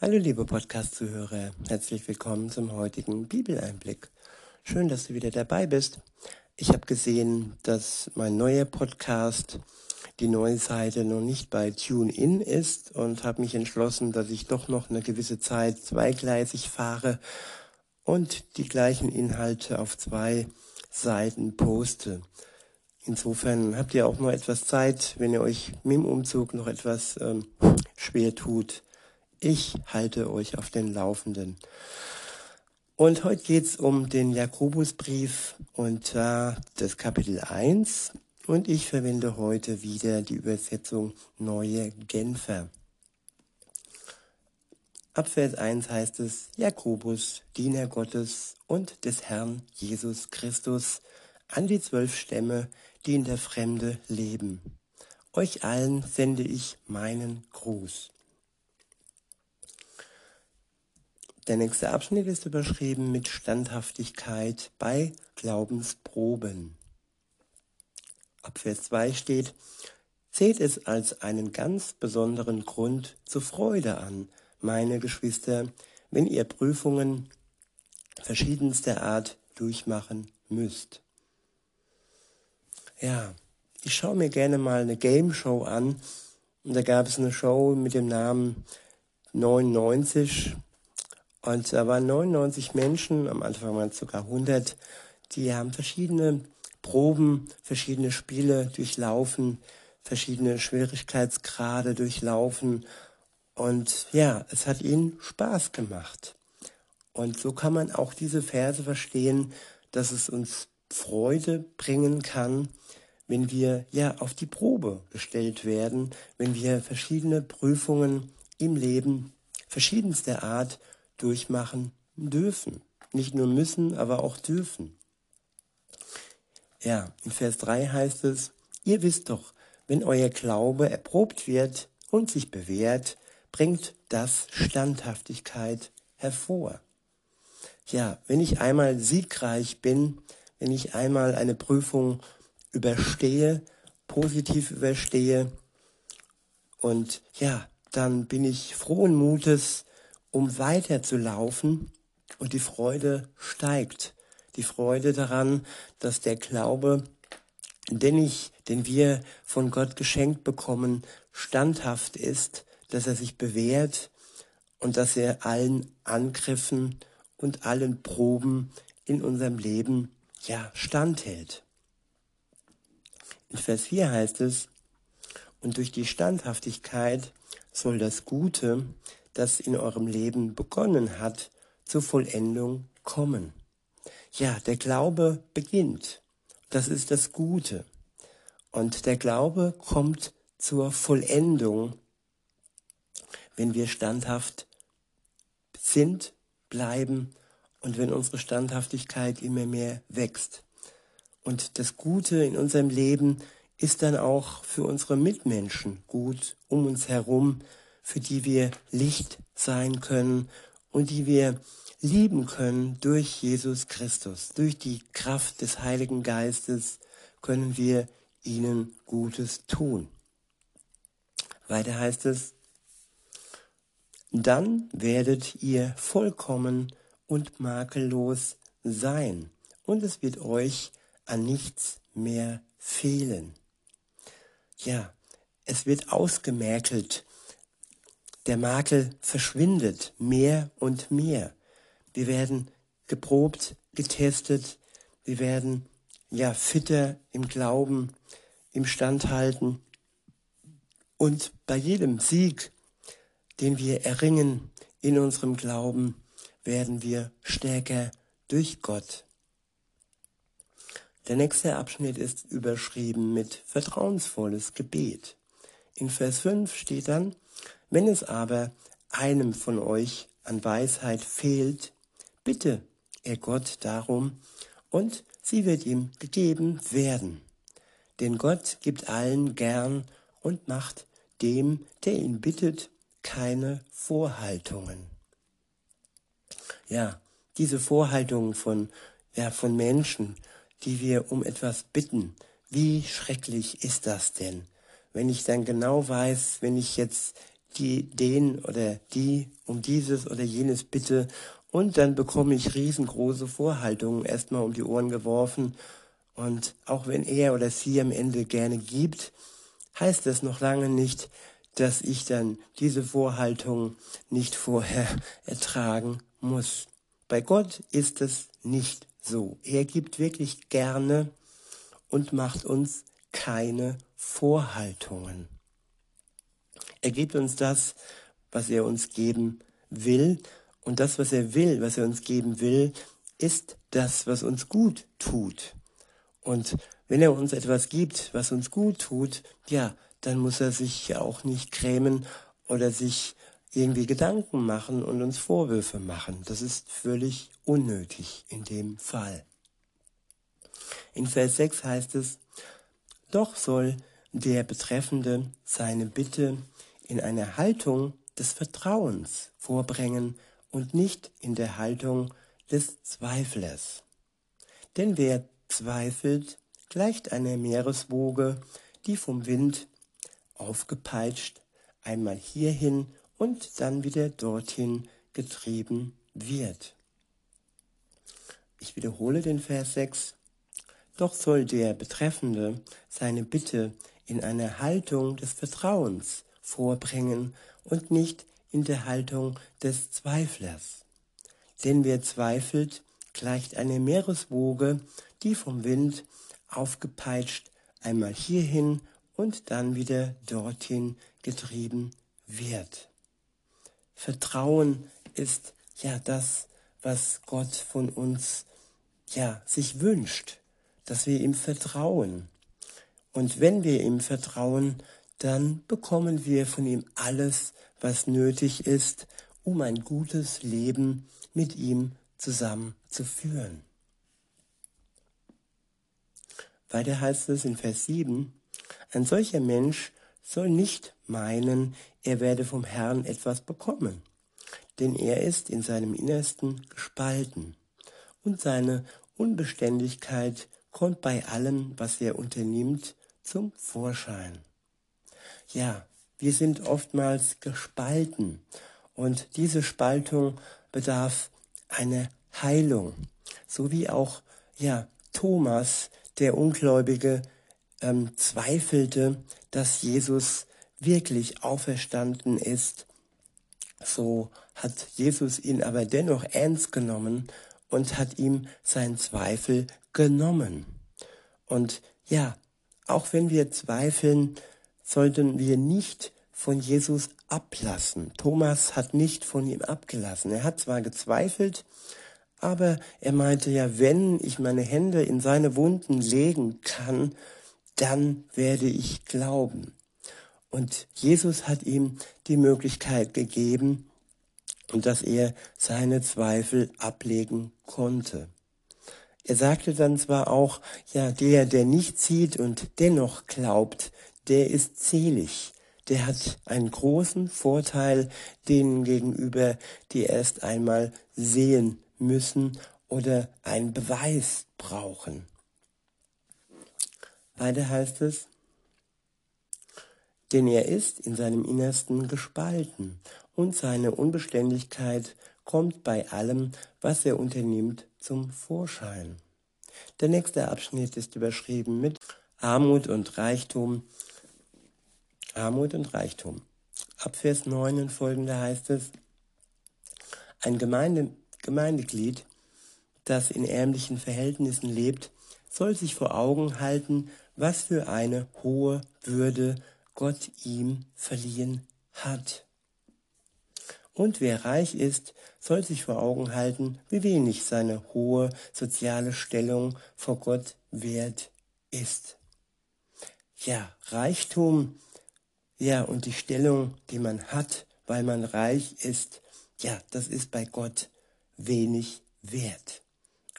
Hallo liebe Podcast-Zuhörer, herzlich willkommen zum heutigen Bibeleinblick. Schön, dass du wieder dabei bist. Ich habe gesehen, dass mein neuer Podcast, die neue Seite, noch nicht bei TuneIn ist und habe mich entschlossen, dass ich doch noch eine gewisse Zeit zweigleisig fahre und die gleichen Inhalte auf zwei Seiten poste. Insofern habt ihr auch noch etwas Zeit, wenn ihr euch mit dem Umzug noch etwas ähm, schwer tut. Ich halte euch auf den Laufenden. Und heute geht's um den Jakobusbrief und äh, das Kapitel 1. Und ich verwende heute wieder die Übersetzung Neue Genfer. Ab Vers 1 heißt es, Jakobus, Diener Gottes und des Herrn Jesus Christus, an die zwölf Stämme, die in der Fremde leben. Euch allen sende ich meinen Gruß. Der nächste Abschnitt ist überschrieben mit Standhaftigkeit bei Glaubensproben. Ab Vers 2 steht, Seht es als einen ganz besonderen Grund zur Freude an, meine Geschwister, wenn ihr Prüfungen verschiedenster Art durchmachen müsst. Ja, ich schaue mir gerne mal eine Game Show an. Und da gab es eine Show mit dem Namen 99. Und da waren 99 Menschen, am Anfang waren es sogar 100, die haben verschiedene Proben, verschiedene Spiele durchlaufen, verschiedene Schwierigkeitsgrade durchlaufen. Und ja, es hat ihnen Spaß gemacht. Und so kann man auch diese Verse verstehen, dass es uns Freude bringen kann, wenn wir ja auf die Probe gestellt werden, wenn wir verschiedene Prüfungen im Leben verschiedenster Art durchmachen dürfen. Nicht nur müssen, aber auch dürfen. Ja, in Vers 3 heißt es, ihr wisst doch, wenn euer Glaube erprobt wird und sich bewährt, bringt das Standhaftigkeit hervor. Ja, wenn ich einmal siegreich bin, wenn ich einmal eine Prüfung überstehe, positiv überstehe. Und ja, dann bin ich frohen Mutes, um weiterzulaufen und die Freude steigt. Die Freude daran, dass der Glaube, den ich, den wir von Gott geschenkt bekommen, standhaft ist, dass er sich bewährt und dass er allen Angriffen und allen Proben in unserem Leben ja standhält. In Vers 4 heißt es, und durch die Standhaftigkeit soll das Gute, das in eurem Leben begonnen hat, zur Vollendung kommen. Ja, der Glaube beginnt. Das ist das Gute. Und der Glaube kommt zur Vollendung, wenn wir standhaft sind, bleiben und wenn unsere Standhaftigkeit immer mehr wächst. Und das Gute in unserem Leben ist dann auch für unsere Mitmenschen gut um uns herum, für die wir Licht sein können und die wir lieben können durch Jesus Christus. Durch die Kraft des Heiligen Geistes können wir ihnen Gutes tun. Weiter heißt es, dann werdet ihr vollkommen und makellos sein und es wird euch an nichts mehr fehlen. Ja, es wird ausgemerkelt. Der Makel verschwindet mehr und mehr. Wir werden geprobt, getestet. Wir werden ja fitter im Glauben, im Standhalten. Und bei jedem Sieg, den wir erringen in unserem Glauben, werden wir stärker durch Gott. Der nächste Abschnitt ist überschrieben mit vertrauensvolles Gebet. In Vers 5 steht dann, wenn es aber einem von euch an Weisheit fehlt, bitte er Gott darum, und sie wird ihm gegeben werden. Denn Gott gibt allen gern und macht dem, der ihn bittet, keine Vorhaltungen. Ja, diese Vorhaltungen von, ja, von Menschen, die wir um etwas bitten. Wie schrecklich ist das denn? Wenn ich dann genau weiß, wenn ich jetzt die den oder die um dieses oder jenes bitte und dann bekomme ich riesengroße Vorhaltungen erstmal um die Ohren geworfen und auch wenn er oder sie am Ende gerne gibt, heißt das noch lange nicht, dass ich dann diese Vorhaltung nicht vorher ertragen muss. Bei Gott ist es nicht so. Er gibt wirklich gerne und macht uns keine Vorhaltungen. Er gibt uns das, was er uns geben will. Und das, was er will, was er uns geben will, ist das, was uns gut tut. Und wenn er uns etwas gibt, was uns gut tut, ja, dann muss er sich ja auch nicht grämen oder sich irgendwie Gedanken machen und uns Vorwürfe machen. Das ist völlig unnötig in dem Fall. In Vers 6 heißt es, doch soll der Betreffende seine Bitte in einer Haltung des Vertrauens vorbringen und nicht in der Haltung des Zweiflers. Denn wer zweifelt, gleicht einer Meereswoge, die vom Wind aufgepeitscht einmal hierhin und dann wieder dorthin getrieben wird. Ich wiederhole den Vers 6. Doch soll der Betreffende seine Bitte in einer Haltung des Vertrauens vorbringen und nicht in der Haltung des Zweiflers. Denn wer zweifelt, gleicht eine Meereswoge, die vom Wind aufgepeitscht einmal hierhin und dann wieder dorthin getrieben wird. Vertrauen ist ja das, was Gott von uns ja sich wünscht, dass wir ihm vertrauen. Und wenn wir ihm vertrauen, dann bekommen wir von ihm alles, was nötig ist, um ein gutes Leben mit ihm zusammen zu führen. Weiter heißt es in Vers 7, ein solcher Mensch soll nicht meinen, er werde vom Herrn etwas bekommen, denn er ist in seinem Innersten gespalten und seine Unbeständigkeit kommt bei allem, was er unternimmt, zum Vorschein. Ja, wir sind oftmals gespalten und diese Spaltung bedarf einer Heilung, so wie auch ja Thomas, der Ungläubige, ähm, zweifelte, dass Jesus wirklich auferstanden ist. So hat Jesus ihn aber dennoch ernst genommen und hat ihm sein Zweifel genommen. Und ja, auch wenn wir zweifeln, sollten wir nicht von Jesus ablassen. Thomas hat nicht von ihm abgelassen. Er hat zwar gezweifelt, aber er meinte ja, wenn ich meine Hände in seine Wunden legen kann, dann werde ich glauben. Und Jesus hat ihm die Möglichkeit gegeben, dass er seine Zweifel ablegen konnte. Er sagte dann zwar auch, ja, der, der nicht sieht und dennoch glaubt, der ist selig. Der hat einen großen Vorteil denen gegenüber, die erst einmal sehen müssen oder einen Beweis brauchen. Weiter heißt es, denn er ist in seinem Innersten gespalten und seine Unbeständigkeit kommt bei allem, was er unternimmt, zum Vorschein. Der nächste Abschnitt ist überschrieben mit Armut und Reichtum Armut und Reichtum. Ab Vers 9 und folgende heißt es, ein Gemeinde, Gemeindeglied, das in ärmlichen Verhältnissen lebt, soll sich vor Augen halten, was für eine hohe Würde Gott ihm verliehen hat. Und wer reich ist, soll sich vor Augen halten, wie wenig seine hohe soziale Stellung vor Gott wert ist. Ja, Reichtum ja, und die Stellung, die man hat, weil man reich ist, ja, das ist bei Gott wenig wert.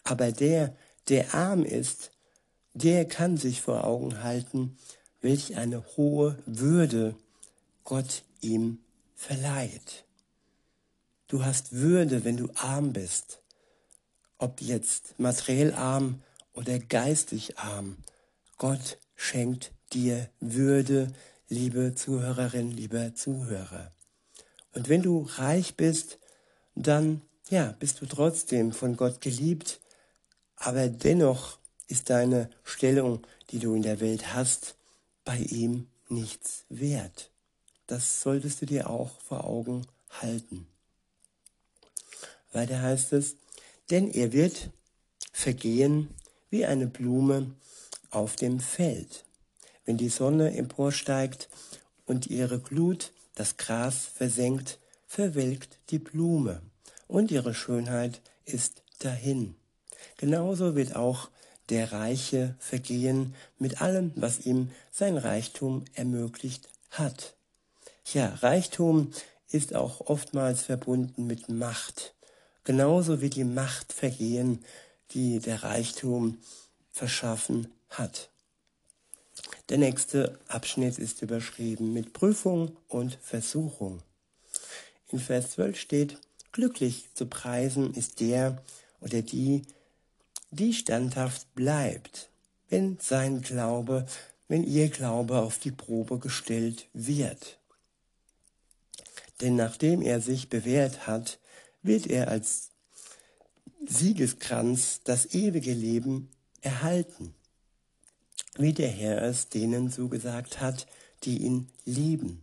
Aber der, der arm ist, der kann sich vor Augen halten, welch eine hohe Würde Gott ihm verleiht. Du hast Würde, wenn du arm bist. Ob jetzt materiell arm oder geistig arm. Gott schenkt dir Würde, liebe Zuhörerin, lieber Zuhörer. Und wenn du reich bist, dann ja, bist du trotzdem von Gott geliebt, aber dennoch ist deine Stellung, die du in der Welt hast, bei ihm nichts wert. Das solltest du dir auch vor Augen halten. Weiter heißt es, denn er wird vergehen wie eine Blume auf dem Feld. Wenn die Sonne emporsteigt und ihre Glut das Gras versenkt, verwelkt die Blume und ihre Schönheit ist dahin. Genauso wird auch der Reiche vergehen mit allem, was ihm sein Reichtum ermöglicht hat. Ja, Reichtum ist auch oftmals verbunden mit Macht. Genauso wie die Macht vergehen, die der Reichtum verschaffen hat. Der nächste Abschnitt ist überschrieben mit Prüfung und Versuchung. In Vers 12 steht, glücklich zu preisen ist der oder die, die standhaft bleibt, wenn sein Glaube, wenn ihr Glaube auf die Probe gestellt wird. Denn nachdem er sich bewährt hat, wird er als Siegeskranz das ewige Leben erhalten, wie der Herr es denen zugesagt hat, die ihn lieben.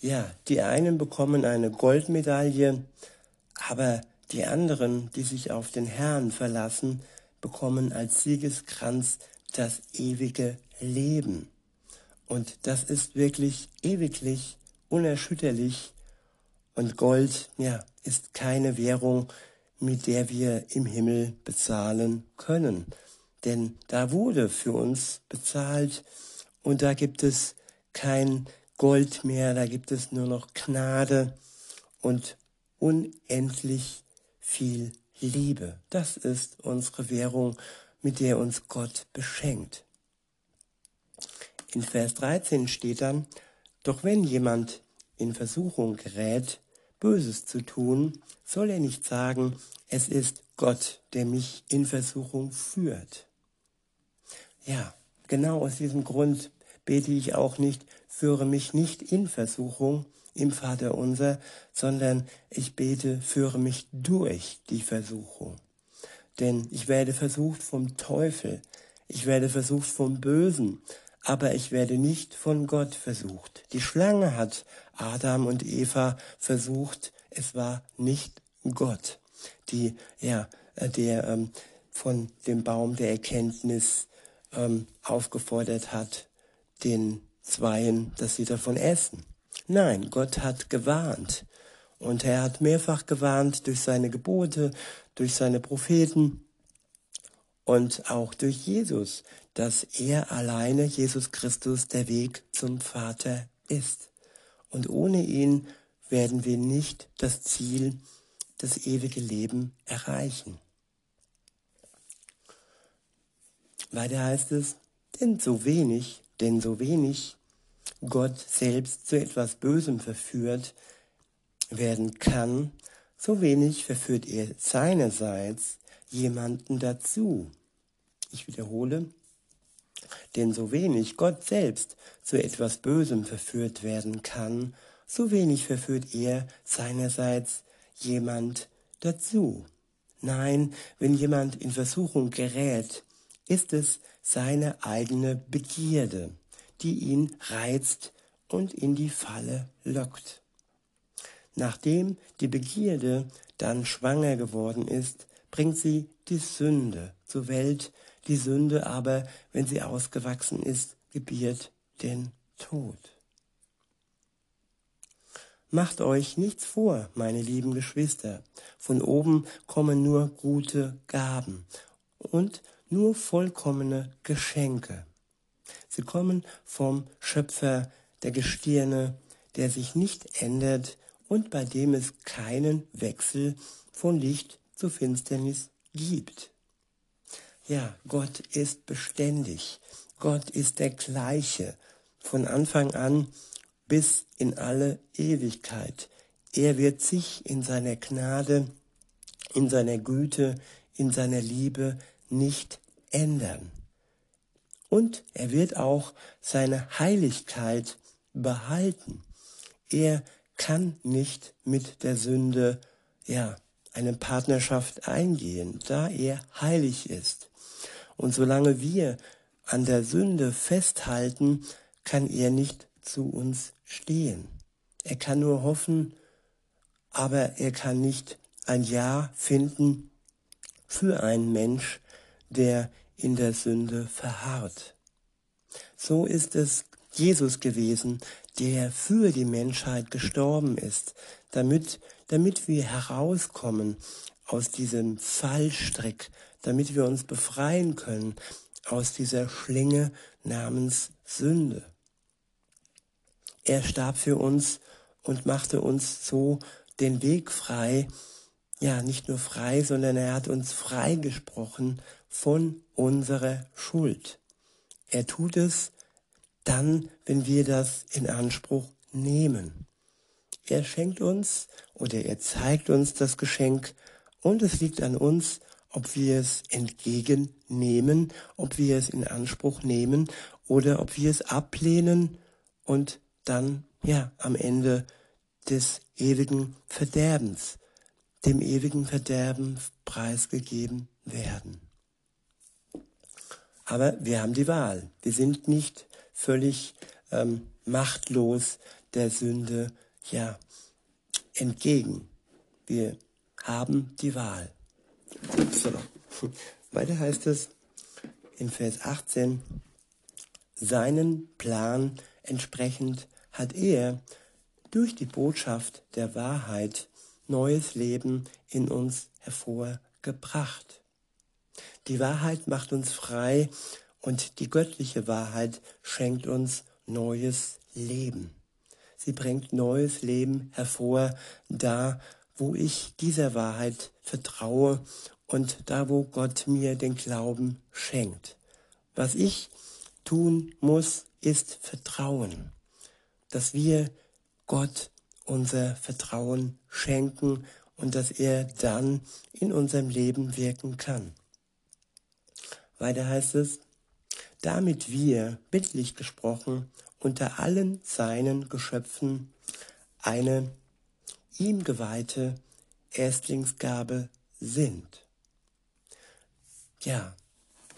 Ja, die einen bekommen eine Goldmedaille, aber die anderen, die sich auf den Herrn verlassen, bekommen als Siegeskranz das ewige Leben. Und das ist wirklich ewiglich, unerschütterlich. Und Gold, ja, ist keine Währung, mit der wir im Himmel bezahlen können. Denn da wurde für uns bezahlt und da gibt es kein Gold mehr, da gibt es nur noch Gnade und unendlich viel Liebe. Das ist unsere Währung, mit der uns Gott beschenkt. In Vers 13 steht dann, doch wenn jemand in Versuchung gerät, Böses zu tun, soll er nicht sagen, es ist Gott, der mich in Versuchung führt. Ja, genau aus diesem Grund bete ich auch nicht, führe mich nicht in Versuchung, im Vater unser, sondern ich bete, führe mich durch die Versuchung. Denn ich werde versucht vom Teufel, ich werde versucht vom Bösen, aber ich werde nicht von Gott versucht. Die Schlange hat Adam und Eva versucht, es war nicht Gott, die, ja, der ähm, von dem Baum der Erkenntnis ähm, aufgefordert hat, den Zweien, dass sie davon essen. Nein, Gott hat gewarnt. Und er hat mehrfach gewarnt durch seine Gebote, durch seine Propheten und auch durch Jesus, dass er alleine, Jesus Christus, der Weg zum Vater ist. Und ohne ihn werden wir nicht das Ziel, das ewige Leben erreichen. Weiter heißt es, denn so wenig, denn so wenig Gott selbst zu etwas Bösem verführt werden kann, so wenig verführt er seinerseits jemanden dazu. Ich wiederhole, denn so wenig Gott selbst zu etwas Bösem verführt werden kann, so wenig verführt er seinerseits jemand dazu. Nein, wenn jemand in Versuchung gerät, ist es seine eigene Begierde, die ihn reizt und in die Falle lockt. Nachdem die Begierde dann schwanger geworden ist, bringt sie die Sünde zur Welt, die Sünde aber, wenn sie ausgewachsen ist, gebiert den Tod. Macht euch nichts vor, meine lieben Geschwister, von oben kommen nur gute Gaben und nur vollkommene Geschenke. Sie kommen vom Schöpfer der Gestirne, der sich nicht ändert und bei dem es keinen Wechsel von Licht zu Finsternis gibt. Ja, Gott ist beständig. Gott ist der gleiche von Anfang an bis in alle Ewigkeit. Er wird sich in seiner Gnade, in seiner Güte, in seiner Liebe nicht ändern. Und er wird auch seine Heiligkeit behalten. Er kann nicht mit der Sünde, ja, eine Partnerschaft eingehen, da er heilig ist. Und solange wir an der Sünde festhalten, kann er nicht zu uns stehen. Er kann nur hoffen, aber er kann nicht ein Ja finden für einen Mensch, der in der Sünde verharrt. So ist es Jesus gewesen, der für die Menschheit gestorben ist, damit, damit wir herauskommen aus diesem Fallstrick, damit wir uns befreien können aus dieser Schlinge namens Sünde. Er starb für uns und machte uns so den Weg frei, ja, nicht nur frei, sondern er hat uns freigesprochen von unserer Schuld. Er tut es dann, wenn wir das in Anspruch nehmen. Er schenkt uns oder er zeigt uns das Geschenk und es liegt an uns, ob wir es entgegennehmen, ob wir es in Anspruch nehmen oder ob wir es ablehnen und dann ja am Ende des ewigen Verderbens, dem ewigen Verderben preisgegeben werden. Aber wir haben die Wahl. Wir sind nicht völlig ähm, machtlos der Sünde ja entgegen. Wir haben die Wahl. Weiter heißt es in Vers 18, seinen Plan entsprechend hat er durch die Botschaft der Wahrheit neues Leben in uns hervorgebracht. Die Wahrheit macht uns frei und die göttliche Wahrheit schenkt uns neues Leben. Sie bringt neues Leben hervor, da wo ich dieser Wahrheit vertraue und da wo Gott mir den Glauben schenkt. Was ich tun muss, ist Vertrauen, dass wir Gott unser Vertrauen schenken und dass er dann in unserem Leben wirken kann. Weiter heißt es, damit wir, bildlich gesprochen, unter allen seinen Geschöpfen eine ihm geweihte Erstlingsgabe sind. Ja,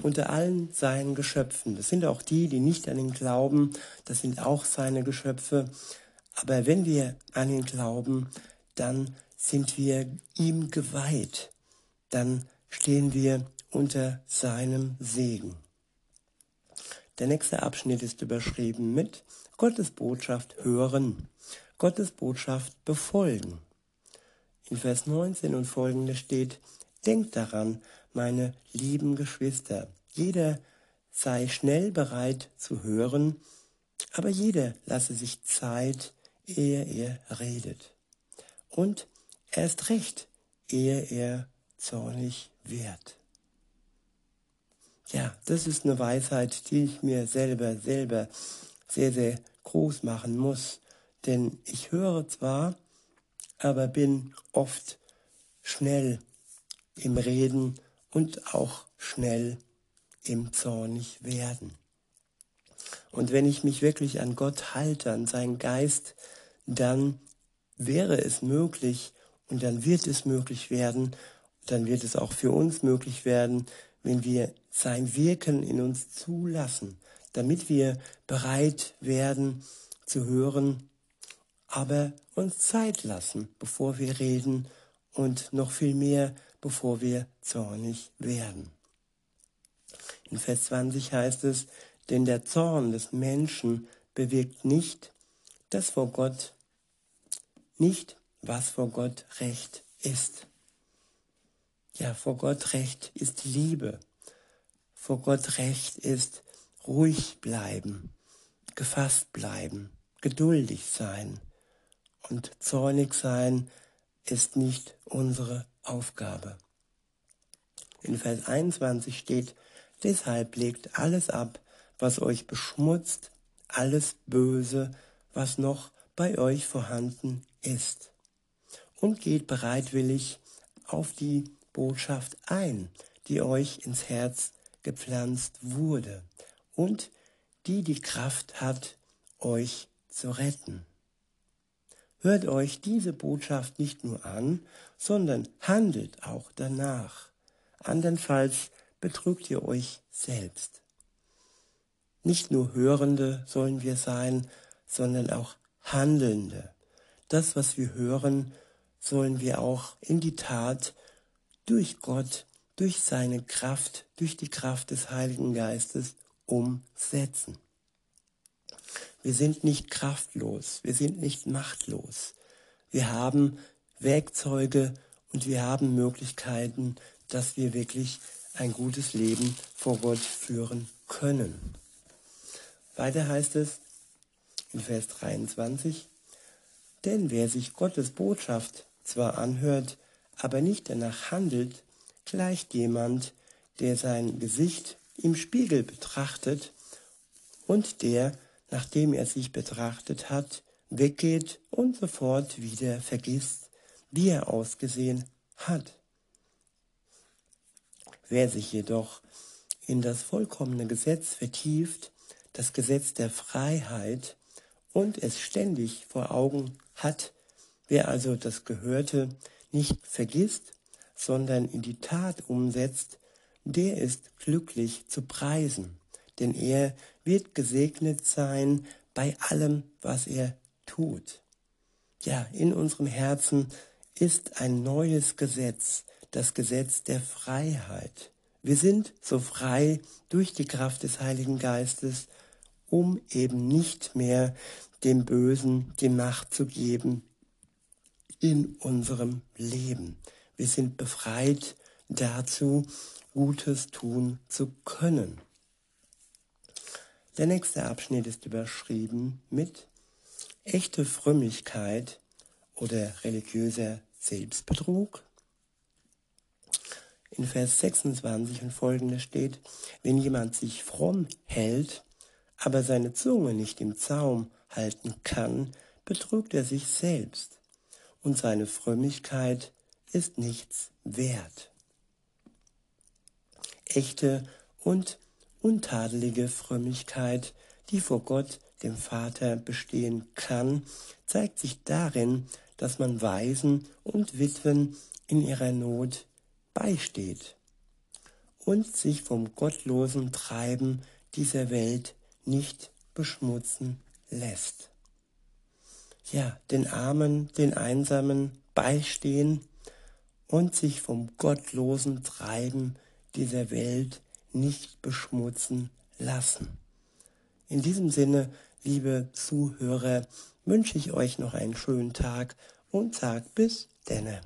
unter allen seinen Geschöpfen. Das sind auch die, die nicht an ihn glauben, das sind auch seine Geschöpfe. Aber wenn wir an ihn glauben, dann sind wir ihm geweiht. Dann stehen wir unter seinem Segen. Der nächste Abschnitt ist überschrieben mit Gottes Botschaft hören, Gottes Botschaft befolgen. In Vers 19 und folgende steht, Denkt daran, meine lieben Geschwister, jeder sei schnell bereit zu hören, aber jeder lasse sich Zeit, ehe er redet. Und erst recht, ehe er zornig wird. Ja, das ist eine Weisheit, die ich mir selber, selber sehr, sehr groß machen muss. Denn ich höre zwar, aber bin oft schnell im Reden und auch schnell im Zornig werden. Und wenn ich mich wirklich an Gott halte, an seinen Geist, dann wäre es möglich und dann wird es möglich werden, dann wird es auch für uns möglich werden, wenn wir sein Wirken in uns zulassen, damit wir bereit werden zu hören, aber uns Zeit lassen, bevor wir reden und noch viel mehr, bevor wir zornig werden. In Vers 20 heißt es, denn der Zorn des Menschen bewirkt nicht, dass vor Gott nicht, was vor Gott recht ist. Ja, vor Gott recht ist Liebe. Vor Gott recht ist ruhig bleiben, gefasst bleiben, geduldig sein. Und zornig sein ist nicht unsere Aufgabe. In Vers 21 steht, deshalb legt alles ab, was euch beschmutzt, alles Böse, was noch bei euch vorhanden ist. Und geht bereitwillig auf die Botschaft ein, die euch ins Herz gepflanzt wurde und die die Kraft hat, euch zu retten. hört euch diese Botschaft nicht nur an, sondern handelt auch danach. Andernfalls betrügt ihr euch selbst. Nicht nur Hörende sollen wir sein, sondern auch Handelnde. Das, was wir hören, sollen wir auch in die Tat durch Gott, durch seine Kraft, durch die Kraft des Heiligen Geistes umsetzen. Wir sind nicht kraftlos, wir sind nicht machtlos. Wir haben Werkzeuge und wir haben Möglichkeiten, dass wir wirklich ein gutes Leben vor Gott führen können. Weiter heißt es in Vers 23, denn wer sich Gottes Botschaft zwar anhört, aber nicht danach handelt, gleicht jemand, der sein Gesicht im Spiegel betrachtet und der, nachdem er sich betrachtet hat, weggeht und sofort wieder vergisst, wie er ausgesehen hat. Wer sich jedoch in das vollkommene Gesetz vertieft, das Gesetz der Freiheit, und es ständig vor Augen hat, wer also das Gehörte nicht vergisst, sondern in die Tat umsetzt, der ist glücklich zu preisen, denn er wird gesegnet sein bei allem, was er tut. Ja, in unserem Herzen ist ein neues Gesetz, das Gesetz der Freiheit. Wir sind so frei durch die Kraft des Heiligen Geistes, um eben nicht mehr dem Bösen die Macht zu geben in unserem Leben. Wir sind befreit dazu, Gutes tun zu können. Der nächste Abschnitt ist überschrieben mit echte Frömmigkeit oder religiöser Selbstbetrug. In Vers 26 und folgende steht, wenn jemand sich fromm hält, aber seine Zunge nicht im Zaum halten kann, betrügt er sich selbst und seine Frömmigkeit ist nichts wert. Echte und untadelige Frömmigkeit, die vor Gott, dem Vater, bestehen kann, zeigt sich darin, dass man Waisen und Witwen in ihrer Not beisteht und sich vom gottlosen Treiben dieser Welt nicht beschmutzen lässt. Ja, den Armen, den Einsamen beistehen und sich vom gottlosen Treiben dieser Welt nicht beschmutzen lassen. In diesem Sinne, liebe Zuhörer, wünsche ich euch noch einen schönen Tag und sag bis denne.